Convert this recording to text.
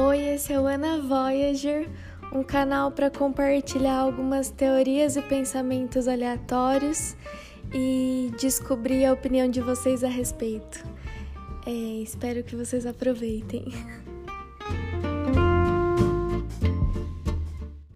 Oi, esse é o Ana Voyager, um canal para compartilhar algumas teorias e pensamentos aleatórios e descobrir a opinião de vocês a respeito. É, espero que vocês aproveitem.